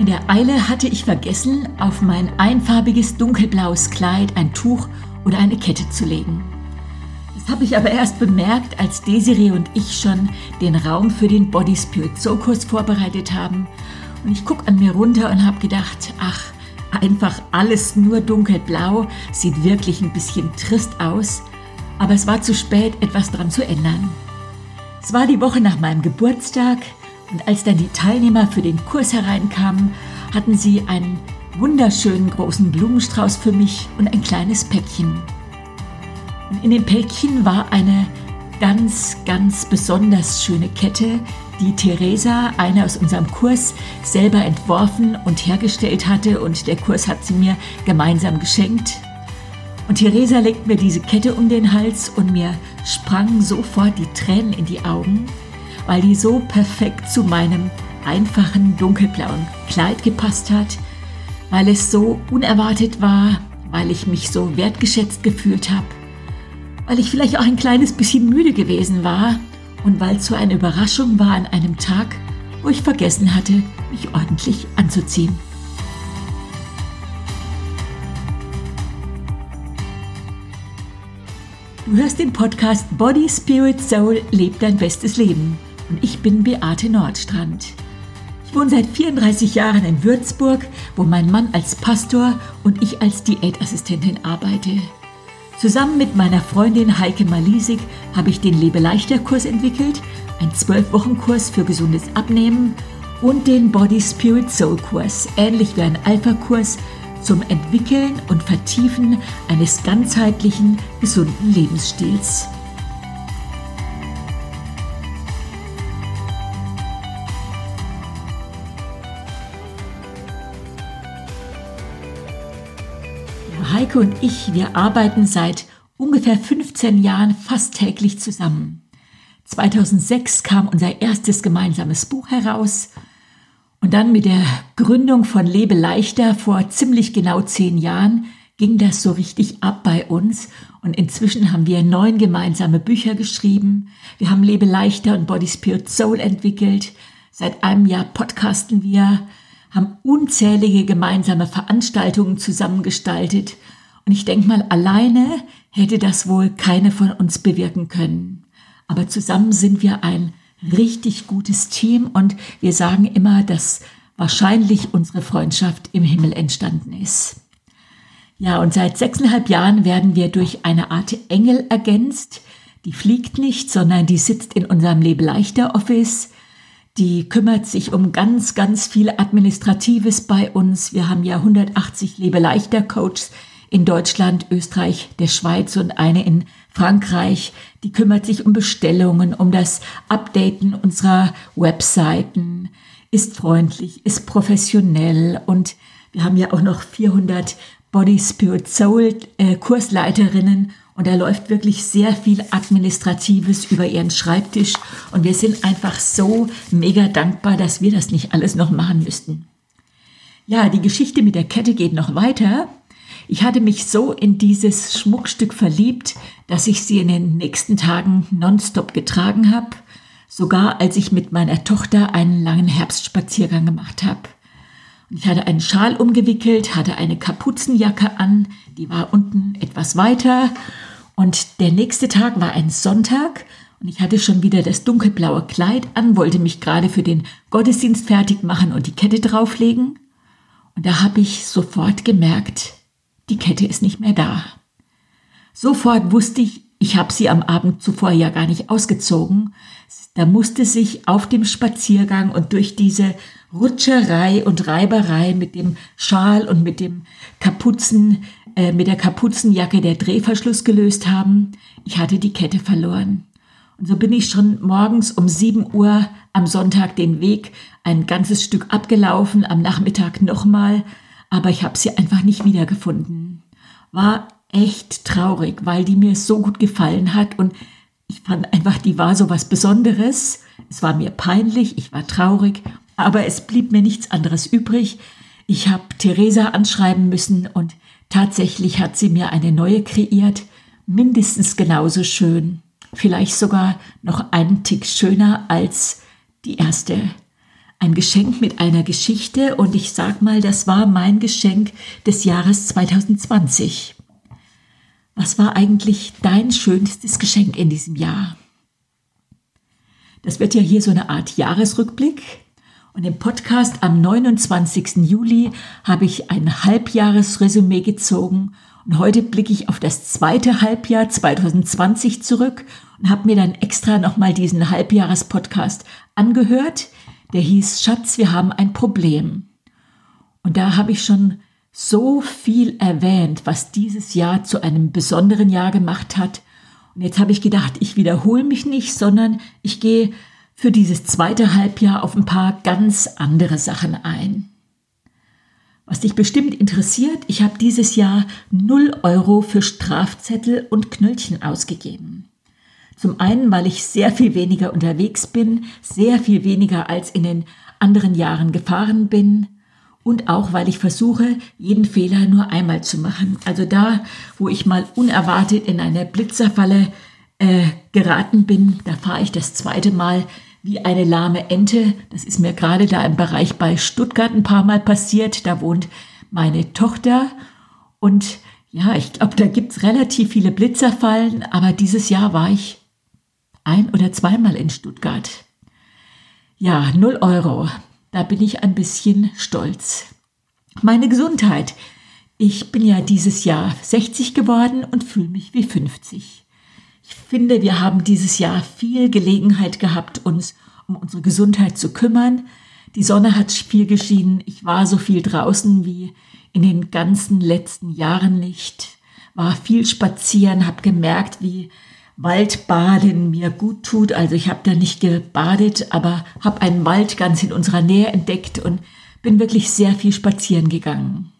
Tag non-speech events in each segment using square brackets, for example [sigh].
In der Eile hatte ich vergessen, auf mein einfarbiges dunkelblaues Kleid ein Tuch oder eine Kette zu legen. Das habe ich aber erst bemerkt, als Desiree und ich schon den Raum für den Body Spirit Kurs vorbereitet haben. Und ich gucke an mir runter und habe gedacht, ach, einfach alles nur dunkelblau, sieht wirklich ein bisschen trist aus. Aber es war zu spät, etwas dran zu ändern. Es war die Woche nach meinem Geburtstag. Und als dann die Teilnehmer für den Kurs hereinkamen, hatten sie einen wunderschönen großen Blumenstrauß für mich und ein kleines Päckchen. Und in dem Päckchen war eine ganz, ganz besonders schöne Kette, die Theresa, eine aus unserem Kurs, selber entworfen und hergestellt hatte und der Kurs hat sie mir gemeinsam geschenkt. Und Theresa legt mir diese Kette um den Hals und mir sprangen sofort die Tränen in die Augen weil die so perfekt zu meinem einfachen dunkelblauen Kleid gepasst hat, weil es so unerwartet war, weil ich mich so wertgeschätzt gefühlt habe, weil ich vielleicht auch ein kleines bisschen müde gewesen war und weil es so eine Überraschung war an einem Tag, wo ich vergessen hatte, mich ordentlich anzuziehen. Du hörst den Podcast Body, Spirit, Soul, lebt dein bestes Leben und ich bin Beate Nordstrand. Ich wohne seit 34 Jahren in Würzburg, wo mein Mann als Pastor und ich als Diätassistentin arbeite. Zusammen mit meiner Freundin Heike Malisik habe ich den Lebeleichter-Kurs entwickelt, ein 12-Wochen-Kurs für gesundes Abnehmen und den Body Spirit Soul Kurs, ähnlich wie ein Alpha-Kurs zum Entwickeln und Vertiefen eines ganzheitlichen, gesunden Lebensstils. Heike und ich, wir arbeiten seit ungefähr 15 Jahren fast täglich zusammen. 2006 kam unser erstes gemeinsames Buch heraus und dann mit der Gründung von Lebe leichter vor ziemlich genau zehn Jahren ging das so richtig ab bei uns und inzwischen haben wir neun gemeinsame Bücher geschrieben. Wir haben Lebe leichter und Body Spirit Soul entwickelt. Seit einem Jahr podcasten wir haben unzählige gemeinsame Veranstaltungen zusammengestaltet. Und ich denke mal, alleine hätte das wohl keine von uns bewirken können. Aber zusammen sind wir ein richtig gutes Team und wir sagen immer, dass wahrscheinlich unsere Freundschaft im Himmel entstanden ist. Ja, und seit sechseinhalb Jahren werden wir durch eine Art Engel ergänzt. Die fliegt nicht, sondern die sitzt in unserem Lebeleichter Office die kümmert sich um ganz, ganz viel Administratives bei uns. Wir haben ja 180 Lebeleichter Coaches in Deutschland, Österreich, der Schweiz und eine in Frankreich. Die kümmert sich um Bestellungen, um das Updaten unserer Webseiten, ist freundlich, ist professionell und wir haben ja auch noch 400 Body Spirit Soul äh, Kursleiterinnen und da läuft wirklich sehr viel Administratives über ihren Schreibtisch. Und wir sind einfach so mega dankbar, dass wir das nicht alles noch machen müssten. Ja, die Geschichte mit der Kette geht noch weiter. Ich hatte mich so in dieses Schmuckstück verliebt, dass ich sie in den nächsten Tagen nonstop getragen habe. Sogar als ich mit meiner Tochter einen langen Herbstspaziergang gemacht habe. Ich hatte einen Schal umgewickelt, hatte eine Kapuzenjacke an, die war unten etwas weiter und der nächste Tag war ein Sonntag und ich hatte schon wieder das dunkelblaue Kleid an, wollte mich gerade für den Gottesdienst fertig machen und die Kette drauflegen. Und da habe ich sofort gemerkt, die Kette ist nicht mehr da. Sofort wusste ich, ich habe sie am Abend zuvor ja gar nicht ausgezogen. Da musste sich auf dem Spaziergang und durch diese Rutscherei und Reiberei mit dem Schal und mit dem Kapuzen, äh, mit der Kapuzenjacke der Drehverschluss gelöst haben. Ich hatte die Kette verloren. Und so bin ich schon morgens um 7 Uhr am Sonntag den Weg ein ganzes Stück abgelaufen, am Nachmittag nochmal, aber ich habe sie einfach nicht wiedergefunden. War echt traurig, weil die mir so gut gefallen hat und ich fand einfach, die war so was Besonderes. Es war mir peinlich, ich war traurig, aber es blieb mir nichts anderes übrig. Ich habe Theresa anschreiben müssen und tatsächlich hat sie mir eine neue kreiert, mindestens genauso schön, vielleicht sogar noch einen Tick schöner als die erste. Ein Geschenk mit einer Geschichte und ich sag mal, das war mein Geschenk des Jahres 2020. Was war eigentlich dein schönstes Geschenk in diesem Jahr? Das wird ja hier so eine Art Jahresrückblick. Und im Podcast am 29. Juli habe ich ein Halbjahresresümee gezogen und heute blicke ich auf das zweite Halbjahr 2020 zurück und habe mir dann extra nochmal diesen Halbjahrespodcast angehört. Der hieß Schatz, wir haben ein Problem. Und da habe ich schon so viel erwähnt, was dieses Jahr zu einem besonderen Jahr gemacht hat. Und jetzt habe ich gedacht, ich wiederhole mich nicht, sondern ich gehe für dieses zweite Halbjahr auf ein paar ganz andere Sachen ein. Was dich bestimmt interessiert, ich habe dieses Jahr 0 Euro für Strafzettel und Knöllchen ausgegeben. Zum einen, weil ich sehr viel weniger unterwegs bin, sehr viel weniger als in den anderen Jahren gefahren bin und auch, weil ich versuche, jeden Fehler nur einmal zu machen. Also da, wo ich mal unerwartet in eine Blitzerfalle äh, geraten bin, da fahre ich das zweite Mal wie eine lahme Ente. Das ist mir gerade da im Bereich bei Stuttgart ein paar Mal passiert. Da wohnt meine Tochter. Und ja, ich glaube, da gibt's relativ viele Blitzerfallen. Aber dieses Jahr war ich ein oder zweimal in Stuttgart. Ja, null Euro. Da bin ich ein bisschen stolz. Meine Gesundheit. Ich bin ja dieses Jahr 60 geworden und fühle mich wie 50. Ich finde, wir haben dieses Jahr viel Gelegenheit gehabt, uns um unsere Gesundheit zu kümmern. Die Sonne hat viel geschienen. Ich war so viel draußen wie in den ganzen letzten Jahren nicht. War viel spazieren, habe gemerkt, wie Waldbaden mir gut tut. Also ich habe da nicht gebadet, aber habe einen Wald ganz in unserer Nähe entdeckt und bin wirklich sehr viel spazieren gegangen.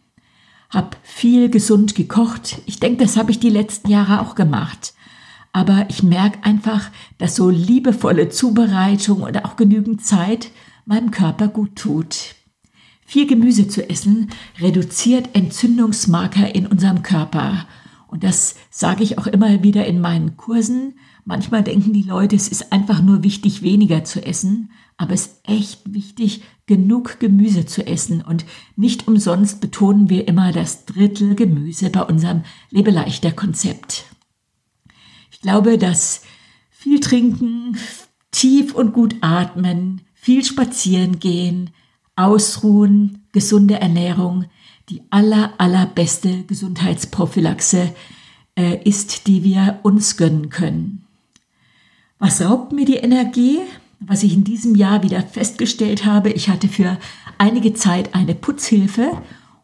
Hab viel gesund gekocht. Ich denke, das habe ich die letzten Jahre auch gemacht aber ich merke einfach, dass so liebevolle Zubereitung und auch genügend Zeit meinem Körper gut tut. Viel Gemüse zu essen reduziert Entzündungsmarker in unserem Körper. Und das sage ich auch immer wieder in meinen Kursen. Manchmal denken die Leute, es ist einfach nur wichtig, weniger zu essen. Aber es ist echt wichtig, genug Gemüse zu essen. Und nicht umsonst betonen wir immer das Drittel Gemüse bei unserem Lebeleichter Konzept. Ich glaube, dass viel trinken, tief und gut atmen, viel spazieren gehen, ausruhen, gesunde Ernährung die aller, allerbeste Gesundheitsprophylaxe äh, ist, die wir uns gönnen können. Was raubt mir die Energie? Was ich in diesem Jahr wieder festgestellt habe, ich hatte für einige Zeit eine Putzhilfe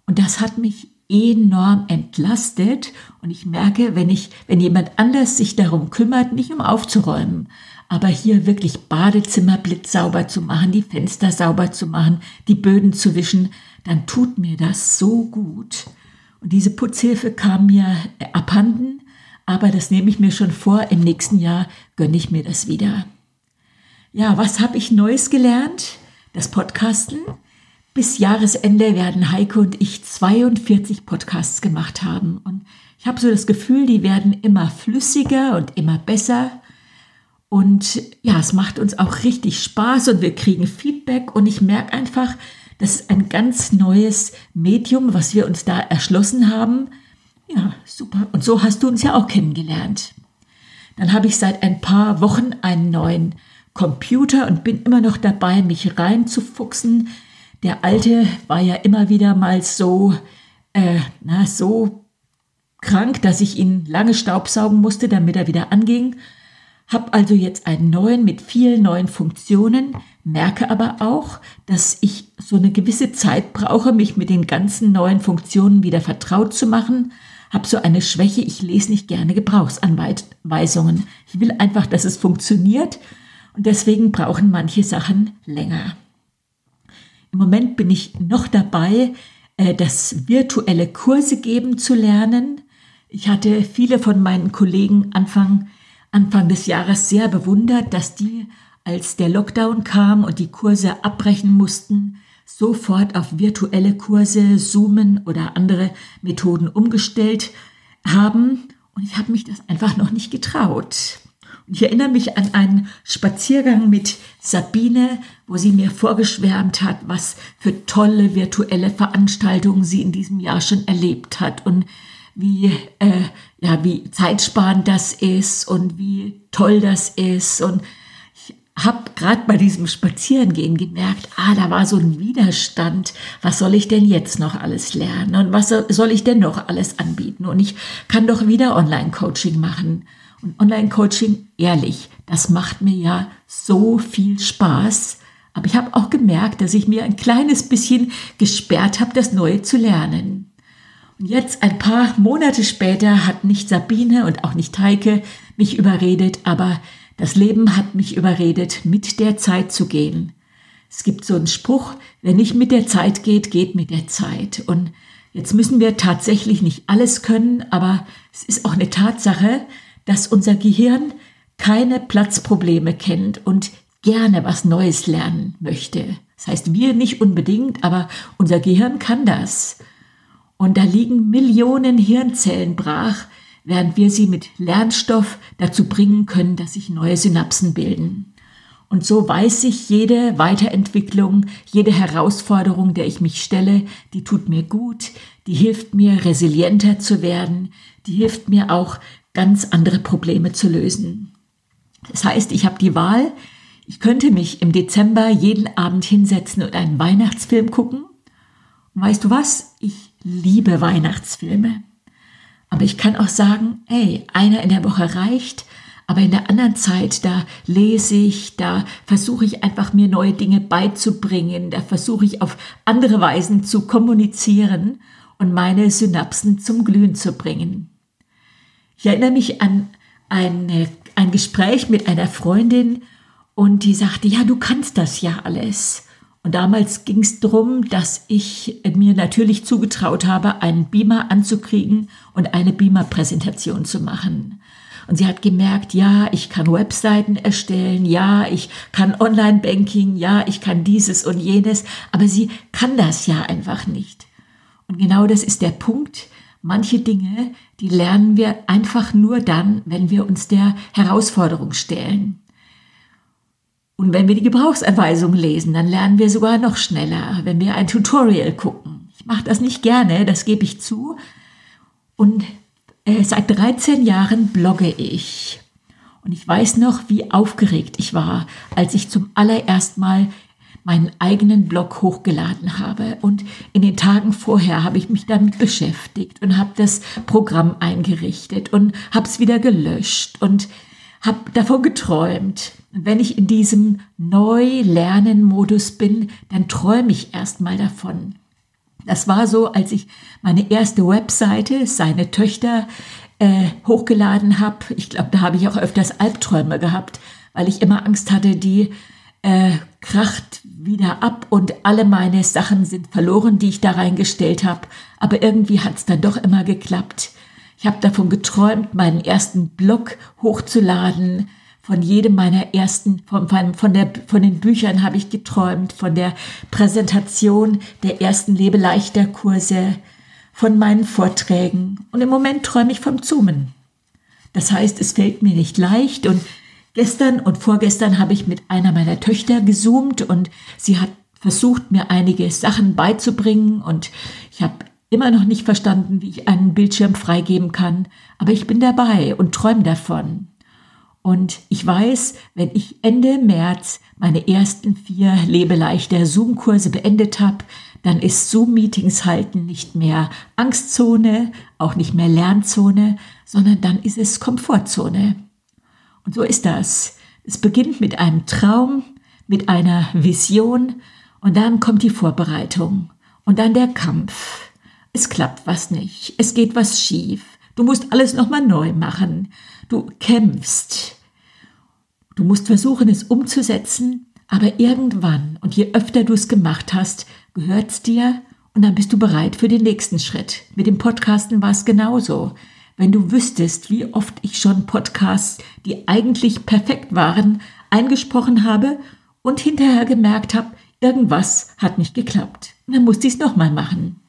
und das hat mich enorm entlastet und ich merke, wenn ich, wenn jemand anders sich darum kümmert, nicht um aufzuräumen, aber hier wirklich Badezimmer blitzsauber zu machen, die Fenster sauber zu machen, die Böden zu wischen, dann tut mir das so gut. Und diese Putzhilfe kam mir abhanden, aber das nehme ich mir schon vor, im nächsten Jahr gönne ich mir das wieder. Ja, was habe ich Neues gelernt? Das Podcasten. Bis Jahresende werden Heike und ich 42 Podcasts gemacht haben. Und ich habe so das Gefühl, die werden immer flüssiger und immer besser. Und ja, es macht uns auch richtig Spaß und wir kriegen Feedback. Und ich merke einfach, das ist ein ganz neues Medium, was wir uns da erschlossen haben. Ja, super. Und so hast du uns ja auch kennengelernt. Dann habe ich seit ein paar Wochen einen neuen Computer und bin immer noch dabei, mich reinzufuchsen der alte war ja immer wieder mal so, äh, na, so krank, dass ich ihn lange staubsaugen musste, damit er wieder anging. Hab also jetzt einen neuen mit vielen neuen Funktionen, merke aber auch, dass ich so eine gewisse Zeit brauche, mich mit den ganzen neuen Funktionen wieder vertraut zu machen. Hab so eine Schwäche, ich lese nicht gerne Gebrauchsanweisungen. Ich will einfach, dass es funktioniert und deswegen brauchen manche Sachen länger. Im Moment bin ich noch dabei, äh, das virtuelle Kurse geben zu lernen. Ich hatte viele von meinen Kollegen Anfang, Anfang des Jahres sehr bewundert, dass die, als der Lockdown kam und die Kurse abbrechen mussten, sofort auf virtuelle Kurse, Zoomen oder andere Methoden umgestellt haben. Und ich habe mich das einfach noch nicht getraut. Ich erinnere mich an einen Spaziergang mit Sabine, wo sie mir vorgeschwärmt hat, was für tolle virtuelle Veranstaltungen sie in diesem Jahr schon erlebt hat und wie, äh, ja, wie zeitsparend das ist und wie toll das ist. Und ich habe gerade bei diesem Spazierengehen gemerkt, ah, da war so ein Widerstand. Was soll ich denn jetzt noch alles lernen? Und was soll ich denn noch alles anbieten? Und ich kann doch wieder Online-Coaching machen. Und Online-Coaching, ehrlich, das macht mir ja so viel Spaß. Aber ich habe auch gemerkt, dass ich mir ein kleines bisschen gesperrt habe, das Neue zu lernen. Und jetzt, ein paar Monate später, hat nicht Sabine und auch nicht Heike mich überredet, aber das Leben hat mich überredet, mit der Zeit zu gehen. Es gibt so einen Spruch, wer nicht mit der Zeit geht, geht mit der Zeit. Und jetzt müssen wir tatsächlich nicht alles können, aber es ist auch eine Tatsache, dass unser Gehirn keine Platzprobleme kennt und gerne was Neues lernen möchte. Das heißt, wir nicht unbedingt, aber unser Gehirn kann das. Und da liegen Millionen Hirnzellen brach, während wir sie mit Lernstoff dazu bringen können, dass sich neue Synapsen bilden. Und so weiß ich, jede Weiterentwicklung, jede Herausforderung, der ich mich stelle, die tut mir gut, die hilft mir, resilienter zu werden, die hilft mir auch, ganz andere Probleme zu lösen. Das heißt, ich habe die Wahl, ich könnte mich im Dezember jeden Abend hinsetzen und einen Weihnachtsfilm gucken. Und weißt du was? Ich liebe Weihnachtsfilme. Aber ich kann auch sagen, ey, einer in der Woche reicht, aber in der anderen Zeit, da lese ich, da versuche ich einfach mir neue Dinge beizubringen, da versuche ich auf andere Weisen zu kommunizieren und meine Synapsen zum Glühen zu bringen. Ich erinnere mich an eine, ein Gespräch mit einer Freundin und die sagte, ja, du kannst das ja alles. Und damals ging es darum, dass ich mir natürlich zugetraut habe, einen Beamer anzukriegen und eine Beamer-Präsentation zu machen. Und sie hat gemerkt, ja, ich kann Webseiten erstellen, ja, ich kann Online-Banking, ja, ich kann dieses und jenes, aber sie kann das ja einfach nicht. Und genau das ist der Punkt, Manche Dinge, die lernen wir einfach nur dann, wenn wir uns der Herausforderung stellen. Und wenn wir die Gebrauchsanweisung lesen, dann lernen wir sogar noch schneller, wenn wir ein Tutorial gucken. Ich mache das nicht gerne, das gebe ich zu. Und äh, seit 13 Jahren blogge ich. Und ich weiß noch, wie aufgeregt ich war, als ich zum allerersten Mal meinen eigenen Blog hochgeladen habe. Und in den Tagen vorher habe ich mich damit beschäftigt und habe das Programm eingerichtet und habe es wieder gelöscht und habe davon geträumt. Und wenn ich in diesem Neu-Lernen-Modus bin, dann träume ich erstmal davon. Das war so, als ich meine erste Webseite, seine Töchter, äh, hochgeladen habe. Ich glaube, da habe ich auch öfters Albträume gehabt, weil ich immer Angst hatte, die äh, kracht wieder ab und alle meine Sachen sind verloren, die ich da reingestellt habe. Aber irgendwie hat es dann doch immer geklappt. Ich habe davon geträumt, meinen ersten Blog hochzuladen. Von jedem meiner ersten, von, von, der, von den Büchern habe ich geträumt, von der Präsentation der ersten Lebeleichter-Kurse, von meinen Vorträgen. Und im Moment träume ich vom Zoomen. Das heißt, es fällt mir nicht leicht und Gestern und vorgestern habe ich mit einer meiner Töchter gezoomt und sie hat versucht, mir einige Sachen beizubringen und ich habe immer noch nicht verstanden, wie ich einen Bildschirm freigeben kann, aber ich bin dabei und träume davon. Und ich weiß, wenn ich Ende März meine ersten vier Lebeleichter Zoom-Kurse beendet habe, dann ist Zoom-Meetings halten nicht mehr Angstzone, auch nicht mehr Lernzone, sondern dann ist es Komfortzone. Und so ist das. Es beginnt mit einem Traum, mit einer Vision und dann kommt die Vorbereitung und dann der Kampf. Es klappt was nicht, es geht was schief. Du musst alles nochmal neu machen. Du kämpfst. Du musst versuchen, es umzusetzen, aber irgendwann und je öfter du es gemacht hast, gehört es dir und dann bist du bereit für den nächsten Schritt. Mit dem Podcasten war es genauso. Wenn du wüsstest, wie oft ich schon Podcasts, die eigentlich perfekt waren, eingesprochen habe und hinterher gemerkt habe, irgendwas hat nicht geklappt. dann musste ich es nochmal machen.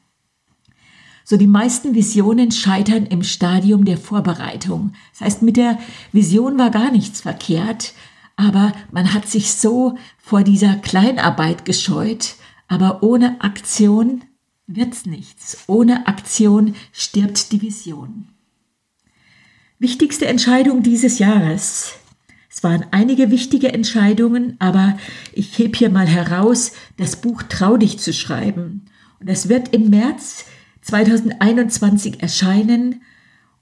So die meisten Visionen scheitern im Stadium der Vorbereitung. Das heißt, mit der Vision war gar nichts verkehrt, aber man hat sich so vor dieser Kleinarbeit gescheut, aber ohne Aktion wird's nichts. Ohne Aktion stirbt die Vision. Wichtigste Entscheidung dieses Jahres. Es waren einige wichtige Entscheidungen, aber ich heb hier mal heraus, das Buch Trau dich zu schreiben. Und es wird im März 2021 erscheinen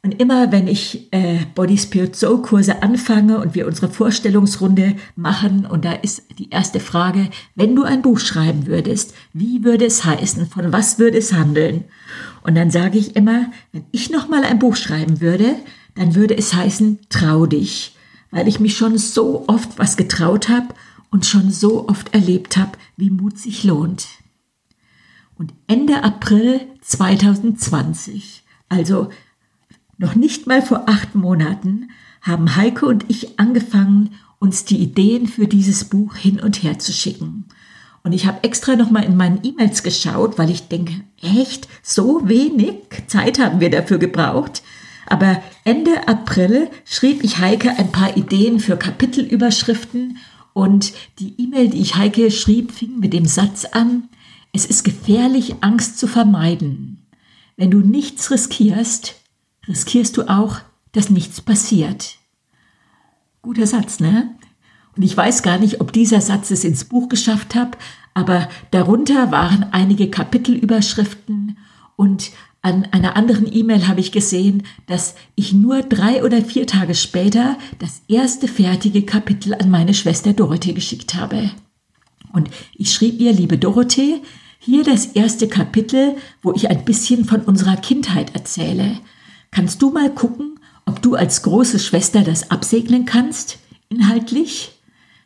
und immer wenn ich äh, Body Spirit Soul Kurse anfange und wir unsere Vorstellungsrunde machen und da ist die erste Frage, wenn du ein Buch schreiben würdest, wie würde es heißen, von was würde es handeln? Und dann sage ich immer, wenn ich nochmal ein Buch schreiben würde, dann würde es heißen, trau dich, weil ich mich schon so oft was getraut habe und schon so oft erlebt habe, wie Mut sich lohnt. Und Ende April 2020, also noch nicht mal vor acht Monaten haben Heike und ich angefangen, uns die Ideen für dieses Buch hin und her zu schicken. Und ich habe extra nochmal in meinen E-Mails geschaut, weil ich denke, echt, so wenig Zeit haben wir dafür gebraucht. Aber Ende April schrieb ich Heike ein paar Ideen für Kapitelüberschriften und die E-Mail, die ich Heike schrieb, fing mit dem Satz an, es ist gefährlich, Angst zu vermeiden. Wenn du nichts riskierst, riskierst du auch, dass nichts passiert. Guter Satz, ne? Und ich weiß gar nicht, ob dieser Satz es ins Buch geschafft hat, aber darunter waren einige Kapitelüberschriften und an einer anderen E-Mail habe ich gesehen, dass ich nur drei oder vier Tage später das erste fertige Kapitel an meine Schwester Dorothee geschickt habe. Und ich schrieb ihr, liebe Dorothee, hier das erste Kapitel, wo ich ein bisschen von unserer Kindheit erzähle. Kannst du mal gucken, ob du als große Schwester das absegnen kannst, inhaltlich?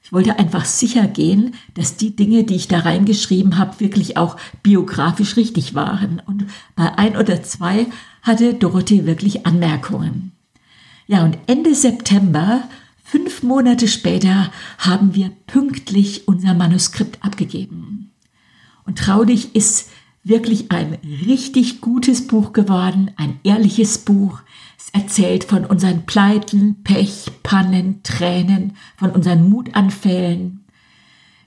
Ich wollte einfach sicher gehen, dass die Dinge, die ich da reingeschrieben habe, wirklich auch biografisch richtig waren. Und bei ein oder zwei hatte Dorothee wirklich Anmerkungen. Ja, und Ende September, fünf Monate später, haben wir pünktlich unser Manuskript abgegeben. Und trau dich ist wirklich ein richtig gutes Buch geworden, ein ehrliches Buch. Es erzählt von unseren Pleiten, Pech, Pannen, Tränen, von unseren Mutanfällen.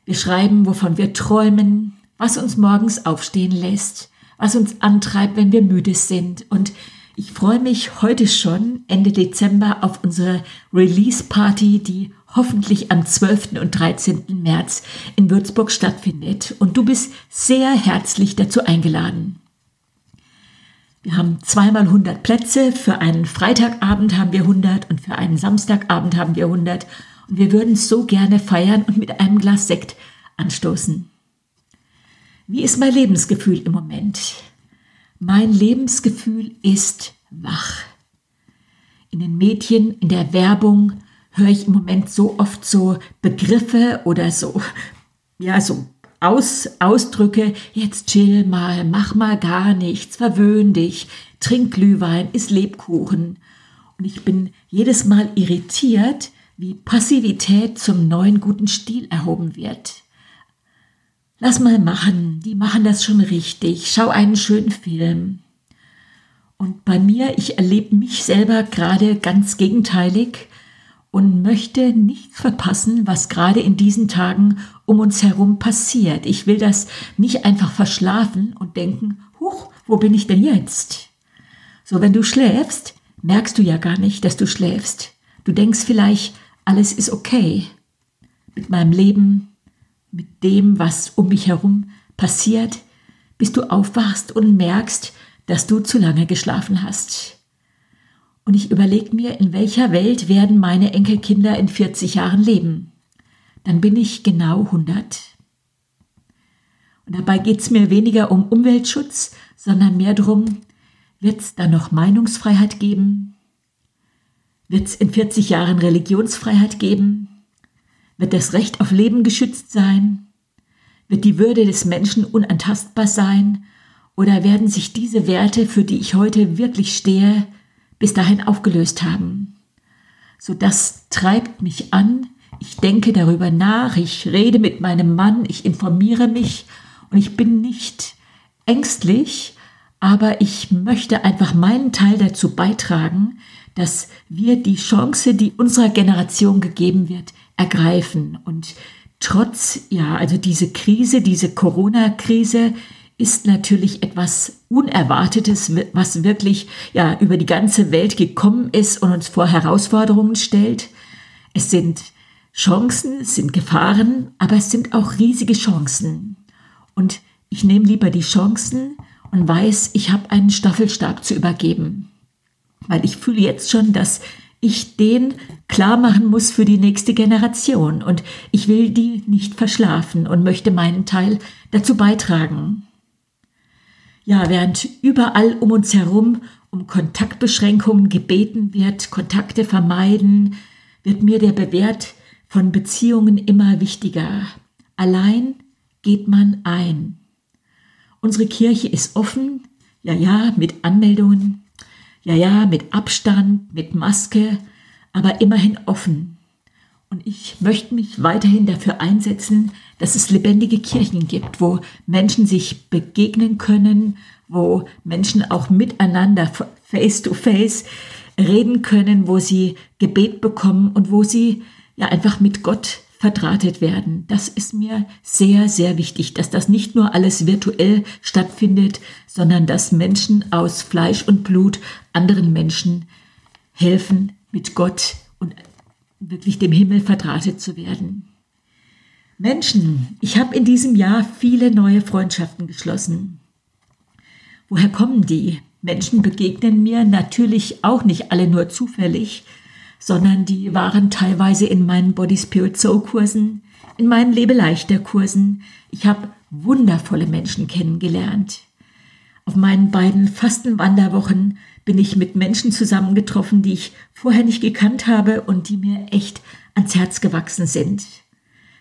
Wir schreiben, wovon wir träumen, was uns morgens aufstehen lässt, was uns antreibt, wenn wir müde sind. Und ich freue mich heute schon, Ende Dezember, auf unsere Release-Party, die hoffentlich am 12. und 13. März in Würzburg stattfindet. Und du bist sehr herzlich dazu eingeladen. Wir haben zweimal 100 Plätze. Für einen Freitagabend haben wir 100 und für einen Samstagabend haben wir 100. Und wir würden so gerne feiern und mit einem Glas Sekt anstoßen. Wie ist mein Lebensgefühl im Moment? Mein Lebensgefühl ist wach. In den Medien, in der Werbung, höre ich im Moment so oft so Begriffe oder so, ja, so Aus, Ausdrücke, jetzt chill mal, mach mal gar nichts, verwöhn dich, trink Glühwein, iss Lebkuchen. Und ich bin jedes Mal irritiert, wie Passivität zum neuen guten Stil erhoben wird. Lass mal machen, die machen das schon richtig, schau einen schönen Film. Und bei mir, ich erlebe mich selber gerade ganz gegenteilig und möchte nichts verpassen, was gerade in diesen Tagen um uns herum passiert. Ich will das nicht einfach verschlafen und denken, huch, wo bin ich denn jetzt? So, wenn du schläfst, merkst du ja gar nicht, dass du schläfst. Du denkst vielleicht, alles ist okay mit meinem Leben, mit dem, was um mich herum passiert, bis du aufwachst und merkst, dass du zu lange geschlafen hast. Und ich überlege mir, in welcher Welt werden meine Enkelkinder in 40 Jahren leben. Dann bin ich genau 100. Und dabei geht es mir weniger um Umweltschutz, sondern mehr darum, wird es da noch Meinungsfreiheit geben? Wird es in 40 Jahren Religionsfreiheit geben? Wird das Recht auf Leben geschützt sein? Wird die Würde des Menschen unantastbar sein? Oder werden sich diese Werte, für die ich heute wirklich stehe, bis dahin aufgelöst haben. So das treibt mich an. Ich denke darüber nach, ich rede mit meinem Mann, ich informiere mich und ich bin nicht ängstlich, aber ich möchte einfach meinen Teil dazu beitragen, dass wir die Chance, die unserer Generation gegeben wird, ergreifen. Und trotz, ja, also diese Krise, diese Corona-Krise ist natürlich etwas Unerwartetes, was wirklich, ja, über die ganze Welt gekommen ist und uns vor Herausforderungen stellt. Es sind Chancen, es sind Gefahren, aber es sind auch riesige Chancen. Und ich nehme lieber die Chancen und weiß, ich habe einen Staffelstab zu übergeben weil ich fühle jetzt schon, dass ich den klar machen muss für die nächste Generation und ich will die nicht verschlafen und möchte meinen Teil dazu beitragen. Ja, während überall um uns herum um Kontaktbeschränkungen gebeten wird, Kontakte vermeiden, wird mir der Bewert von Beziehungen immer wichtiger. Allein geht man ein. Unsere Kirche ist offen, ja, ja, mit Anmeldungen, ja, ja, mit Abstand, mit Maske, aber immerhin offen. Und ich möchte mich weiterhin dafür einsetzen, dass es lebendige Kirchen gibt, wo Menschen sich begegnen können, wo Menschen auch miteinander face to face reden können, wo sie Gebet bekommen und wo sie ja einfach mit Gott verdrahtet werden. Das ist mir sehr, sehr wichtig, dass das nicht nur alles virtuell stattfindet, sondern dass Menschen aus Fleisch und Blut anderen Menschen helfen, mit Gott und wirklich dem Himmel verdrahtet zu werden. Menschen, ich habe in diesem Jahr viele neue Freundschaften geschlossen. Woher kommen die? Menschen begegnen mir natürlich auch nicht alle nur zufällig, sondern die waren teilweise in meinen Body Spirit Soul Kursen, in meinen Lebeleichter Kursen. Ich habe wundervolle Menschen kennengelernt. Auf meinen beiden Fastenwanderwochen bin ich mit Menschen zusammengetroffen, die ich vorher nicht gekannt habe und die mir echt ans Herz gewachsen sind.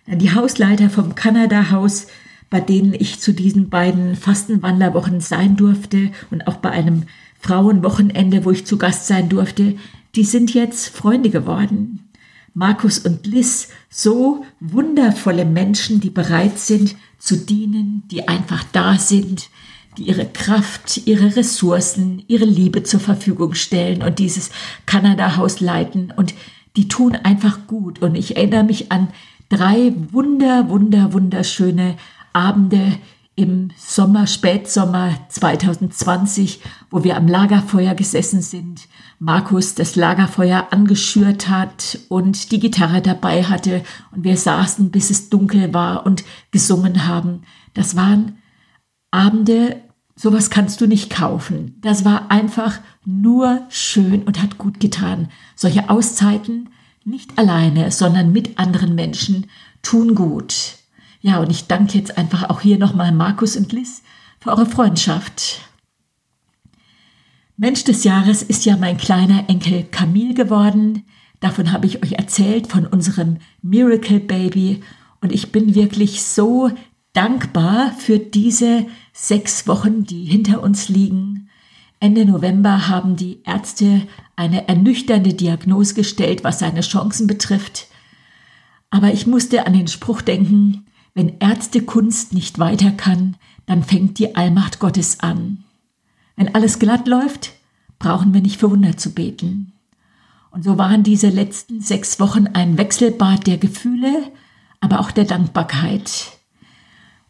Die Hausleiter vom Kanada-Haus, bei denen ich zu diesen beiden Fastenwanderwochen sein durfte und auch bei einem Frauenwochenende, wo ich zu Gast sein durfte, die sind jetzt Freunde geworden. Markus und Liz, so wundervolle Menschen, die bereit sind zu dienen, die einfach da sind, die ihre Kraft, ihre Ressourcen, ihre Liebe zur Verfügung stellen und dieses Kanada-Haus leiten und die tun einfach gut. Und ich erinnere mich an drei wunder, wunder, wunderschöne Abende im Sommer, Spätsommer 2020, wo wir am Lagerfeuer gesessen sind, Markus das Lagerfeuer angeschürt hat und die Gitarre dabei hatte und wir saßen, bis es dunkel war und gesungen haben. Das waren Abende, sowas kannst du nicht kaufen. Das war einfach nur schön und hat gut getan. Solche Auszeiten nicht alleine, sondern mit anderen Menschen tun gut. Ja, und ich danke jetzt einfach auch hier nochmal Markus und Liz für eure Freundschaft. Mensch des Jahres ist ja mein kleiner Enkel Camille geworden. Davon habe ich euch erzählt, von unserem Miracle Baby. Und ich bin wirklich so dankbar für diese sechs Wochen, die hinter uns liegen. Ende November haben die Ärzte eine ernüchternde Diagnose gestellt, was seine Chancen betrifft. Aber ich musste an den Spruch denken, wenn Ärztekunst nicht weiter kann, dann fängt die Allmacht Gottes an. Wenn alles glatt läuft, brauchen wir nicht für Wunder zu beten. Und so waren diese letzten sechs Wochen ein Wechselbad der Gefühle, aber auch der Dankbarkeit.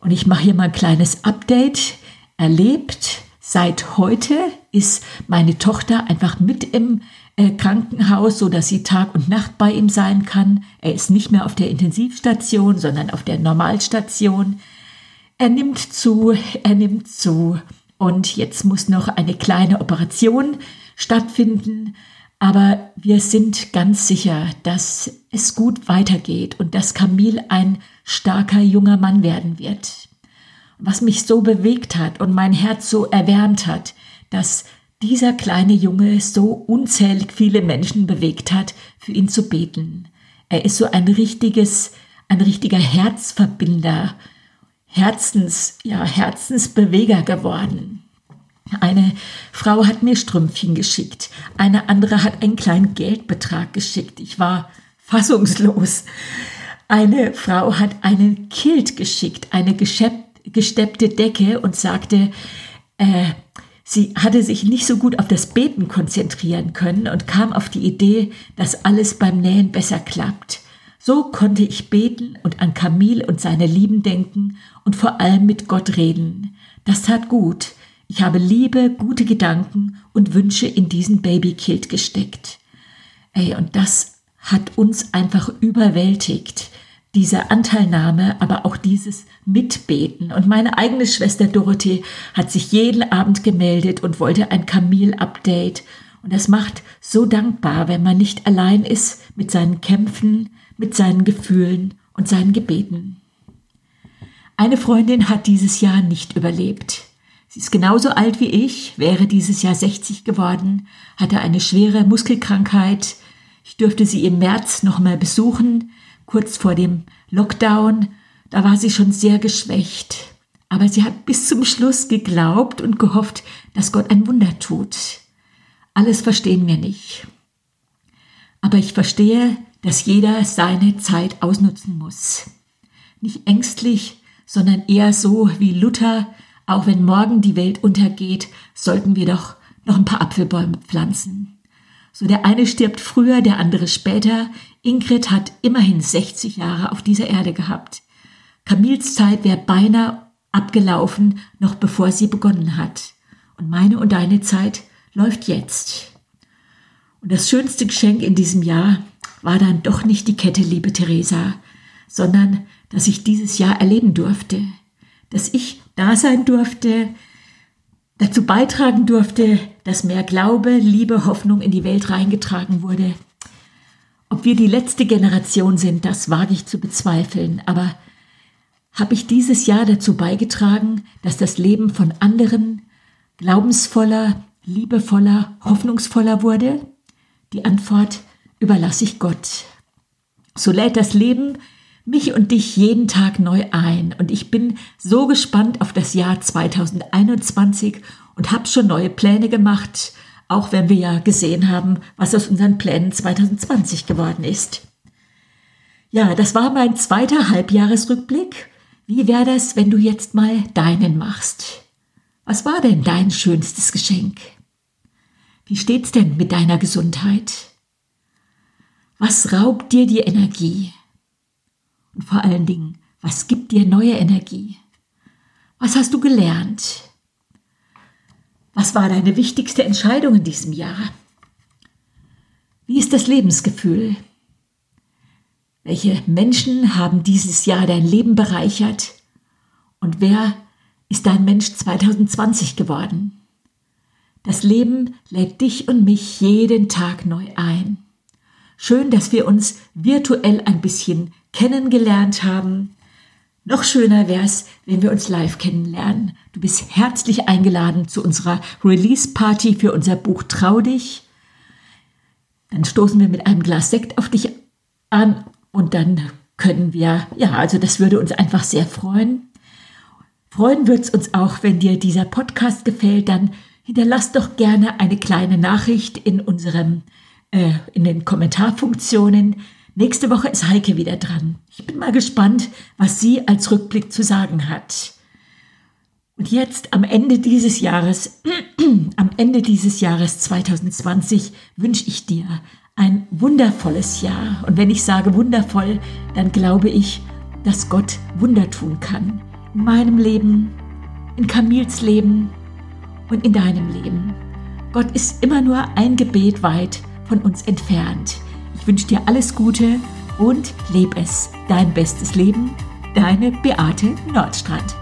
Und ich mache hier mal ein kleines Update. Erlebt, seit heute ist meine Tochter einfach mit im äh, Krankenhaus, so dass sie Tag und Nacht bei ihm sein kann. Er ist nicht mehr auf der Intensivstation, sondern auf der Normalstation. Er nimmt zu, er nimmt zu. Und jetzt muss noch eine kleine Operation stattfinden. Aber wir sind ganz sicher, dass es gut weitergeht und dass Camille ein starker junger Mann werden wird. Was mich so bewegt hat und mein Herz so erwärmt hat, dass dieser kleine Junge so unzählig viele Menschen bewegt hat, für ihn zu beten. Er ist so ein richtiges, ein richtiger Herzverbinder, Herzens, ja, Herzensbeweger geworden. Eine Frau hat mir Strümpfchen geschickt, eine andere hat einen kleinen Geldbetrag geschickt. Ich war fassungslos. Eine Frau hat einen Kilt geschickt, eine gesteppte Decke und sagte, äh, Sie hatte sich nicht so gut auf das Beten konzentrieren können und kam auf die Idee, dass alles beim Nähen besser klappt. So konnte ich beten und an Camille und seine Lieben denken und vor allem mit Gott reden. Das tat gut. Ich habe Liebe, gute Gedanken und Wünsche in diesen Babykilt gesteckt. Ey, und das hat uns einfach überwältigt diese Anteilnahme, aber auch dieses Mitbeten. Und meine eigene Schwester Dorothee hat sich jeden Abend gemeldet und wollte ein Kamil-Update. Und das macht so dankbar, wenn man nicht allein ist mit seinen Kämpfen, mit seinen Gefühlen und seinen Gebeten. Eine Freundin hat dieses Jahr nicht überlebt. Sie ist genauso alt wie ich, wäre dieses Jahr 60 geworden, hatte eine schwere Muskelkrankheit. Ich dürfte sie im März nochmal besuchen kurz vor dem Lockdown, da war sie schon sehr geschwächt. Aber sie hat bis zum Schluss geglaubt und gehofft, dass Gott ein Wunder tut. Alles verstehen wir nicht. Aber ich verstehe, dass jeder seine Zeit ausnutzen muss. Nicht ängstlich, sondern eher so wie Luther, auch wenn morgen die Welt untergeht, sollten wir doch noch ein paar Apfelbäume pflanzen. So der eine stirbt früher, der andere später. Ingrid hat immerhin 60 Jahre auf dieser Erde gehabt. Camils Zeit wäre beinahe abgelaufen, noch bevor sie begonnen hat. Und meine und deine Zeit läuft jetzt. Und das schönste Geschenk in diesem Jahr war dann doch nicht die Kette, liebe Theresa, sondern dass ich dieses Jahr erleben durfte, dass ich da sein durfte, dazu beitragen durfte, dass mehr Glaube, Liebe, Hoffnung in die Welt reingetragen wurde. Ob wir die letzte Generation sind, das wage ich zu bezweifeln, aber habe ich dieses Jahr dazu beigetragen, dass das Leben von anderen glaubensvoller, liebevoller, hoffnungsvoller wurde? Die Antwort überlasse ich Gott. So lädt das Leben mich und dich jeden Tag neu ein. Und ich bin so gespannt auf das Jahr 2021 und habe schon neue Pläne gemacht, auch wenn wir ja gesehen haben, was aus unseren Plänen 2020 geworden ist. Ja, das war mein zweiter Halbjahresrückblick. Wie wäre das, wenn du jetzt mal deinen machst? Was war denn dein schönstes Geschenk? Wie steht's denn mit deiner Gesundheit? Was raubt dir die Energie? Und vor allen Dingen, was gibt dir neue Energie? Was hast du gelernt? Was war deine wichtigste Entscheidung in diesem Jahr? Wie ist das Lebensgefühl? Welche Menschen haben dieses Jahr dein Leben bereichert? Und wer ist dein Mensch 2020 geworden? Das Leben lädt dich und mich jeden Tag neu ein. Schön, dass wir uns virtuell ein bisschen kennengelernt haben. Noch schöner wäre es, wenn wir uns live kennenlernen. Du bist herzlich eingeladen zu unserer Release-Party für unser Buch Trau dich. Dann stoßen wir mit einem Glas Sekt auf dich an und dann können wir, ja, also das würde uns einfach sehr freuen. Freuen wird es uns auch, wenn dir dieser Podcast gefällt, dann hinterlass doch gerne eine kleine Nachricht in unserem, äh, in den Kommentarfunktionen. Nächste Woche ist Heike wieder dran. Ich bin mal gespannt, was sie als Rückblick zu sagen hat. Und jetzt am Ende dieses Jahres, [clears throat] am Ende dieses Jahres 2020 wünsche ich dir ein wundervolles Jahr. Und wenn ich sage wundervoll, dann glaube ich, dass Gott Wunder tun kann. In meinem Leben, in Camils Leben und in deinem Leben. Gott ist immer nur ein Gebet weit von uns entfernt. Wünsche dir alles Gute und leb es. Dein bestes Leben, deine Beate Nordstrand.